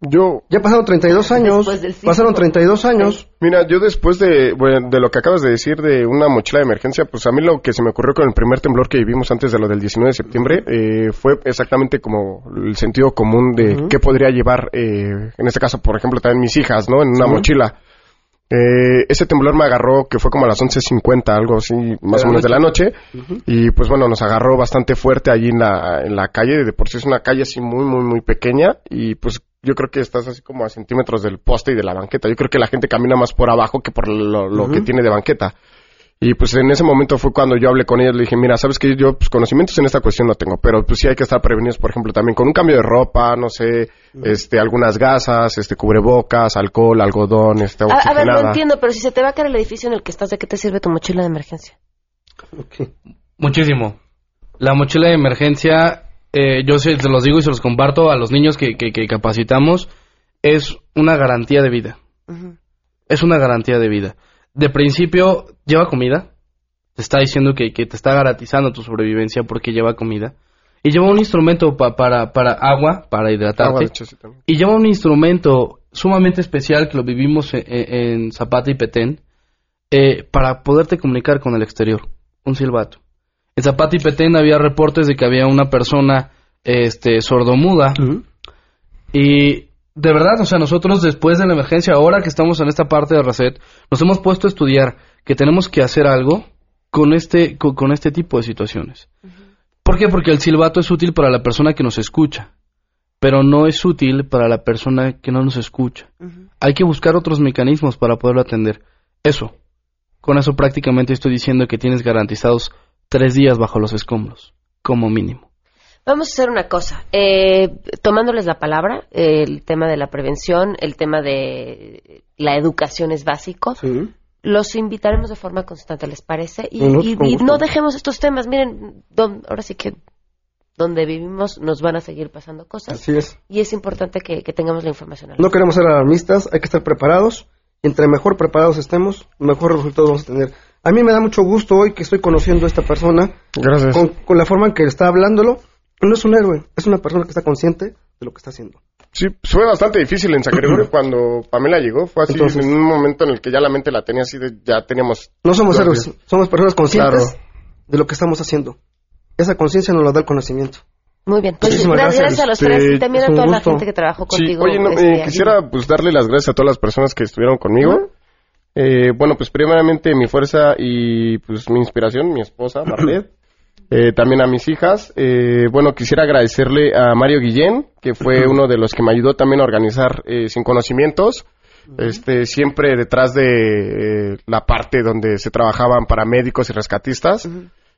Yo... Ya pasaron 32 años. Pasaron 32 años. Mira, yo después de, bueno, de lo que acabas de decir de una mochila de emergencia, pues a mí lo que se me ocurrió con el primer temblor que vivimos antes de lo del 19 de septiembre eh, fue exactamente como el sentido común de qué podría llevar, eh, en este caso, por ejemplo, también mis hijas, ¿no? En una mochila. Eh, ese temblor me agarró que fue como a las 11.50, algo así, más o menos de la noche. noche. Y pues bueno, nos agarró bastante fuerte allí en la, en la calle. De por sí es una calle así muy, muy, muy pequeña. Y pues yo creo que estás así como a centímetros del poste y de la banqueta. Yo creo que la gente camina más por abajo que por lo, que tiene de banqueta. Y pues en ese momento fue cuando yo hablé con ellos, le dije, mira, sabes que yo pues, conocimientos en esta cuestión no tengo, pero pues sí hay que estar prevenidos, por ejemplo, también con un cambio de ropa, no sé, este, algunas gasas, este, cubrebocas, alcohol, algodón, este, A, a ver, no entiendo, pero si se te va a caer el edificio en el que estás, ¿de qué te sirve tu mochila de emergencia? Muchísimo. La mochila de emergencia, eh, yo se, los digo y se los comparto a los niños que, que, que capacitamos, es una garantía de vida. Es una garantía de vida. De principio, lleva comida. Te está diciendo que, que te está garantizando tu sobrevivencia porque lleva comida. Y lleva un instrumento pa- para, para agua, para hidratarte. Agua, de hecho, sí, también. Y lleva un instrumento sumamente especial que lo vivimos en, en- en Zapata y Petén eh, para poderte comunicar con el exterior. Un silbato. En Zapata y Petén había reportes de que había una persona este, sordomuda. Y de verdad, o sea, nosotros después de la emergencia, ahora que estamos en esta parte de Reset, nos hemos puesto a estudiar que tenemos que hacer algo con este, con, con este tipo de situaciones. ¿Por qué? Porque el silbato es útil para la persona que nos escucha, pero no es útil para la persona que no nos escucha. Hay que buscar otros mecanismos para poderlo atender. Eso. Con eso prácticamente estoy diciendo que tienes garantizados tres días bajo los escombros, como mínimo. Vamos a hacer una cosa, eh, tomándoles la palabra, eh, el tema de la prevención, el tema de la educación es básico. Los invitaremos de forma constante, ¿les parece? Y, no dejemos estos temas. Miren, don- ahora sí que donde vivimos nos van a seguir pasando cosas. Así es. Y es importante que, que tengamos la información. No queremos ser alarmistas, hay que estar preparados. Y entre mejor preparados estemos, mejor resultados vamos a tener. A mí me da mucho gusto hoy que estoy conociendo a esta persona. Gracias. Con, con la forma en que está hablándolo. No es un héroe, es una persona que está consciente de lo que está haciendo. Sí, fue bastante difícil en San Gregorio cuando Pamela llegó. Fue así Entonces- en un momento en el que ya la mente la tenía así de ya teníamos. No somos héroes, somos personas conscientes Claro. de lo que estamos haciendo. Esa conciencia nos la da el conocimiento. Muy bien, pues Muchísimas gracias, gracias. a los Este, tres y también a toda la gente que trabajó Sí, contigo. oye, no, este, eh, quisiera pues darle las gracias a todas las personas que estuvieron conmigo. Eh, bueno, pues primeramente mi fuerza y pues mi inspiración, mi esposa, Marlet. Eh, también a mis hijas. Eh, bueno, quisiera agradecerle a Mario Guillén, que fue uno de los que me ayudó también a organizar eh, Sin Conocimientos. Este, siempre detrás de eh, la parte donde se trabajaban paramédicos y rescatistas.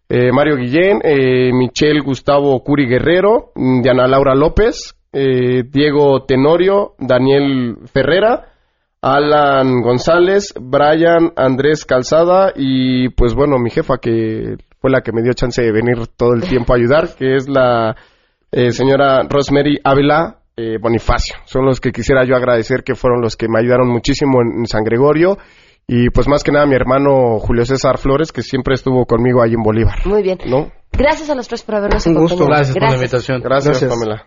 Eh, Mario Guillén, eh, Michelle Gustavo Curi Guerrero, mm, Diana Laura López, eh, Diego Tenorio, Daniel Ferrera, Alan González, Brian Andrés Calzada y pues bueno, mi jefa que fue la que me dio chance de venir todo el tiempo a ayudar, que es la eh, señora Rosemary Ávila eh, Bonifacio. Son los que quisiera yo agradecer, que fueron los que me ayudaron muchísimo en, en San Gregorio. Y pues más que nada mi hermano Julio César Flores, que siempre estuvo conmigo ahí en Bolívar. Muy bien. ¿No? Gracias a los tres por habernos Un gusto. acompañado. Gracias por la invitación. Gracias, Pamela.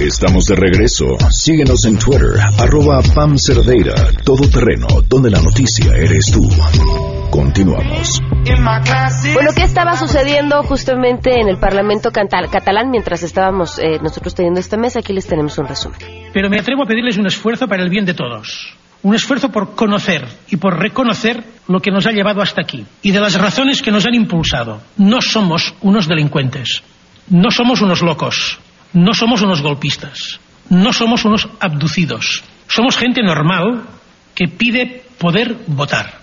Estamos de regreso. Síguenos en Twitter, arroba Pam Cerdeira, Todo Terreno, donde la noticia eres tú. Continuamos. Bueno, ¿qué estaba sucediendo justamente en el Parlamento cantal- catalán mientras estábamos eh, nosotros teniendo esta mesa? Aquí les tenemos un resumen. Pero me atrevo a pedirles un esfuerzo para el bien de todos. Un esfuerzo por conocer y por reconocer lo que nos ha llevado hasta aquí y de las razones que nos han impulsado. No somos unos delincuentes, no somos unos locos, no somos unos golpistas, no somos unos abducidos. Somos gente normal que pide poder votar.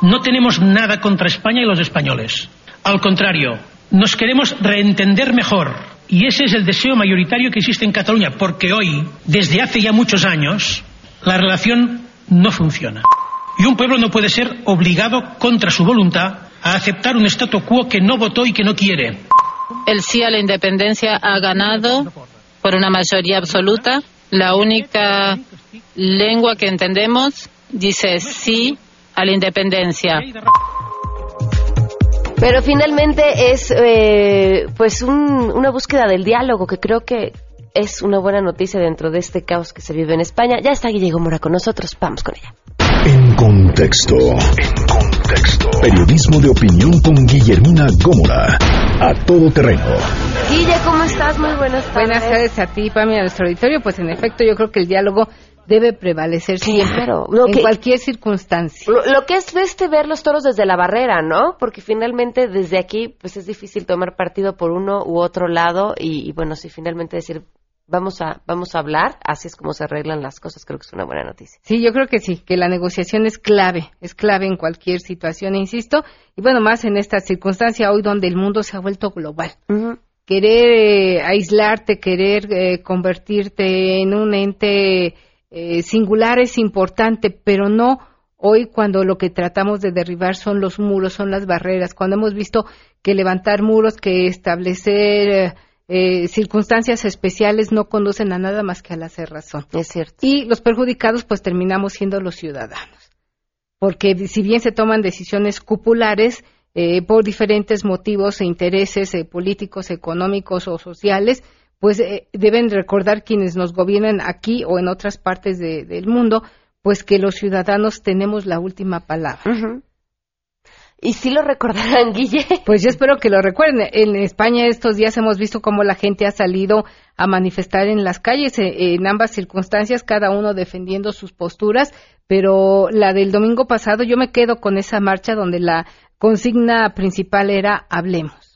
No tenemos nada contra España y los españoles. Al contrario, nos queremos reentender mejor. Y ese es el deseo mayoritario que existe en Cataluña, porque hoy, desde hace ya muchos años, la relación no funciona. Y un pueblo no puede ser obligado, contra su voluntad, a aceptar un statu quo que no votó y que no quiere. El sí a la independencia ha ganado por una mayoría absoluta. La única lengua que entendemos dice sí a la independencia. Pero finalmente es eh, pues un- una búsqueda del diálogo que creo que es una buena noticia dentro de este caos que se vive en España. Ya está Guillermo Mora con nosotros, vamos con ella. En contexto. En contexto. Periodismo de opinión con Guillermina Gómora. A todo terreno. Guille, ¿cómo estás? Muy buenas tardes. Buenas tardes a ti, Pami, a nuestro auditorio. Pues en efecto, yo creo que el diálogo debe prevalecer siempre en cualquier circunstancia. Lo, que es este ver los toros desde la barrera, ¿no? Porque finalmente desde aquí pues es difícil tomar partido por uno u otro lado y, bueno, si finalmente decir vamos a vamos a hablar, así es como se arreglan las cosas, creo que es una buena noticia. Sí, yo creo que sí, que la negociación es clave, es clave en cualquier situación, insisto, y bueno, más en esta circunstancia hoy donde el mundo se ha vuelto global. Querer eh, aislarte, querer eh, convertirte en un ente eh, singular es importante, pero no hoy cuando lo que tratamos de derribar son los muros, son las barreras, cuando hemos visto que levantar muros, que establecer circunstancias especiales no conducen a nada más que a la cerrazón. Es cierto. Y los perjudicados pues terminamos siendo los ciudadanos. Porque si bien se toman decisiones cupulares, eh, por diferentes motivos e intereses eh, políticos, económicos o sociales, pues eh, deben recordar quienes nos gobiernan aquí o en otras partes del mundo, pues que los ciudadanos tenemos la última palabra. ¿Y si lo recordarán, Guille? Pues yo espero que lo recuerden. En España estos días hemos visto cómo la gente ha salido a manifestar en las calles en ambas circunstancias, cada uno defendiendo sus posturas, pero la del domingo pasado yo me quedo con esa marcha donde la consigna principal era hablemos.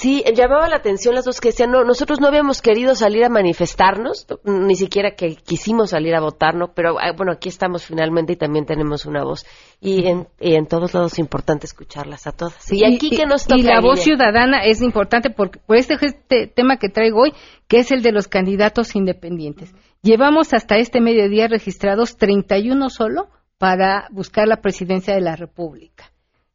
Sí, llamaba la atención las dos que decían, no, nosotros no habíamos querido salir a manifestarnos, ni siquiera que quisimos salir a votarnos, pero ah, bueno, aquí estamos finalmente y también tenemos una voz. Y en, en todos lados es importante escucharlas a todas. Y, aquí que nos toca. Y la voz ciudadana es importante por, por este, este tema que traigo hoy, que es el de los candidatos independientes. Llevamos hasta este mediodía registrados 31 solo para buscar la presidencia de la República.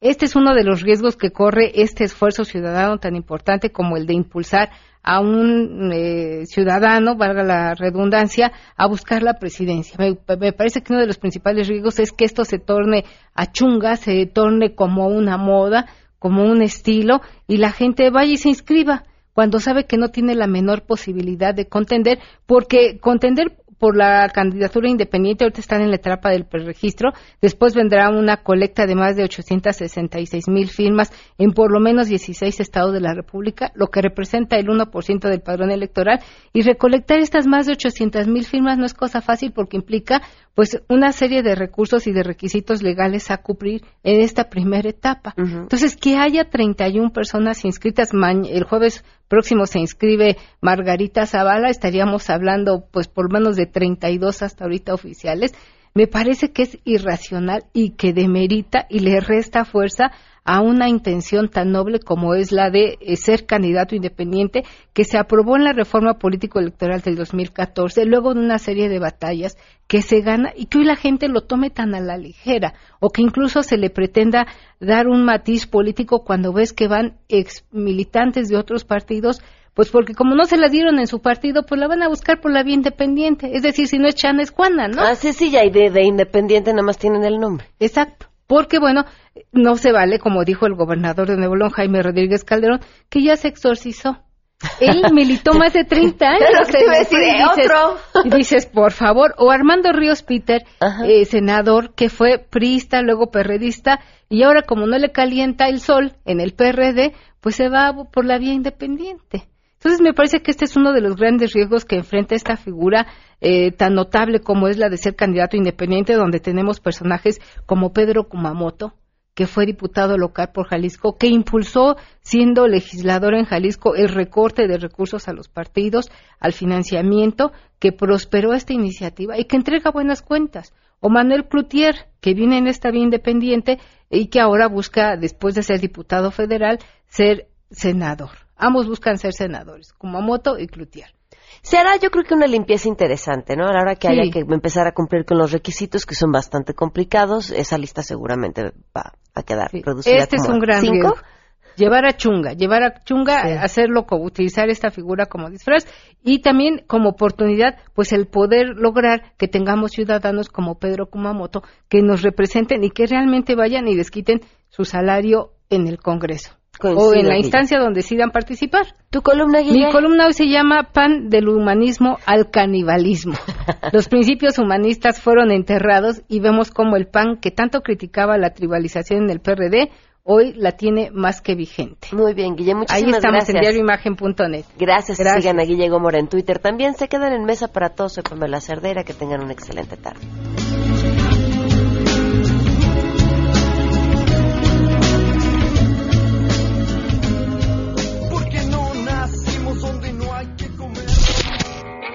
Este es uno de los riesgos que corre este esfuerzo ciudadano tan importante como el de impulsar a un eh, ciudadano, valga la redundancia, a buscar la presidencia. Me, me, parece que uno de los principales riesgos es que esto se torne a chunga, se torne como una moda, como un estilo, y la gente vaya y se inscriba cuando sabe que no tiene la menor posibilidad de contender, porque contender por la candidatura independiente, ahorita están en la etapa del preregistro, después vendrá una colecta de más de 866 mil firmas en por lo menos 16 estados de la República, lo que representa el 1% del padrón electoral, y recolectar estas más de 800 mil firmas no es cosa fácil porque implica pues una serie de recursos y de requisitos legales a cumplir en esta primera etapa. Entonces, que haya 31 personas inscritas, el jueves próximo se inscribe Margarita Zavala, estaríamos hablando pues por menos de 32 hasta ahorita oficiales, me parece que es irracional y que demerita y le resta fuerza a una intención tan noble como es la de eh, ser candidato independiente que se aprobó en la reforma político-electoral del 2014, luego de una serie de batallas que se gana y que hoy la gente lo tome tan a la ligera o que incluso se le pretenda dar un matiz político cuando ves que van ex militantes de otros partidos pues porque como no se la dieron en su partido, pues la van a buscar por la vía independiente. Es decir, si no es Chana, es Juana, ¿no? Ah, sí, sí, ya, y de, de independiente nada más tienen el nombre. Exacto. Porque, bueno, no se vale, como dijo el gobernador de Nuevo León, Jaime Rodríguez Calderón, que ya se exorcizó. Él militó más de 30 años. Pero y, dices, otro. y dices, por favor, o Armando Ríos Peter, eh, senador, que fue priista, luego perredista, y ahora como no le calienta el sol en el PRD, pues se va por la vía independiente. Entonces me parece que este es uno de los grandes riesgos que enfrenta esta figura eh, tan notable como es la de ser candidato independiente, donde tenemos personajes como Pedro Kumamoto, que fue diputado local por Jalisco, que impulsó, siendo legislador en Jalisco, el recorte de recursos a los partidos, al financiamiento, que prosperó esta iniciativa y que entrega buenas cuentas. O Manuel Cloutier, que viene en esta vía independiente y que ahora busca, después de ser diputado federal, ser senador. Ambos buscan ser senadores, Kumamoto y Cloutier. Se hará, yo creo que una limpieza interesante, ¿no? A la hora que haya que empezar a cumplir con los requisitos, que son bastante complicados, esa lista seguramente va a quedar reducida. Este es un gran ¿Cinco? Llevar a Chunga, llevar a Chunga, hacerlo, utilizar esta figura como disfraz y también como oportunidad, pues el poder lograr que tengamos ciudadanos como Pedro Kumamoto que nos representen y que realmente vayan y desquiten su salario en el Congreso o en la instancia donde decidan participar. ¿Tu columna, Mi columna hoy se llama Pan del humanismo al canibalismo. Los principios humanistas fueron enterrados y vemos como el PAN, que tanto criticaba la tribalización en el PRD, hoy la tiene más que vigente. Muy bien, Guille, muchísimas Ahí estamos gracias. en diarioimagen.net. Gracias, Gracias. sigan a Guille Gómora en Twitter. También se quedan en Mesa para Todos. Soy Pamela Cerdera. Que tengan una excelente tarde.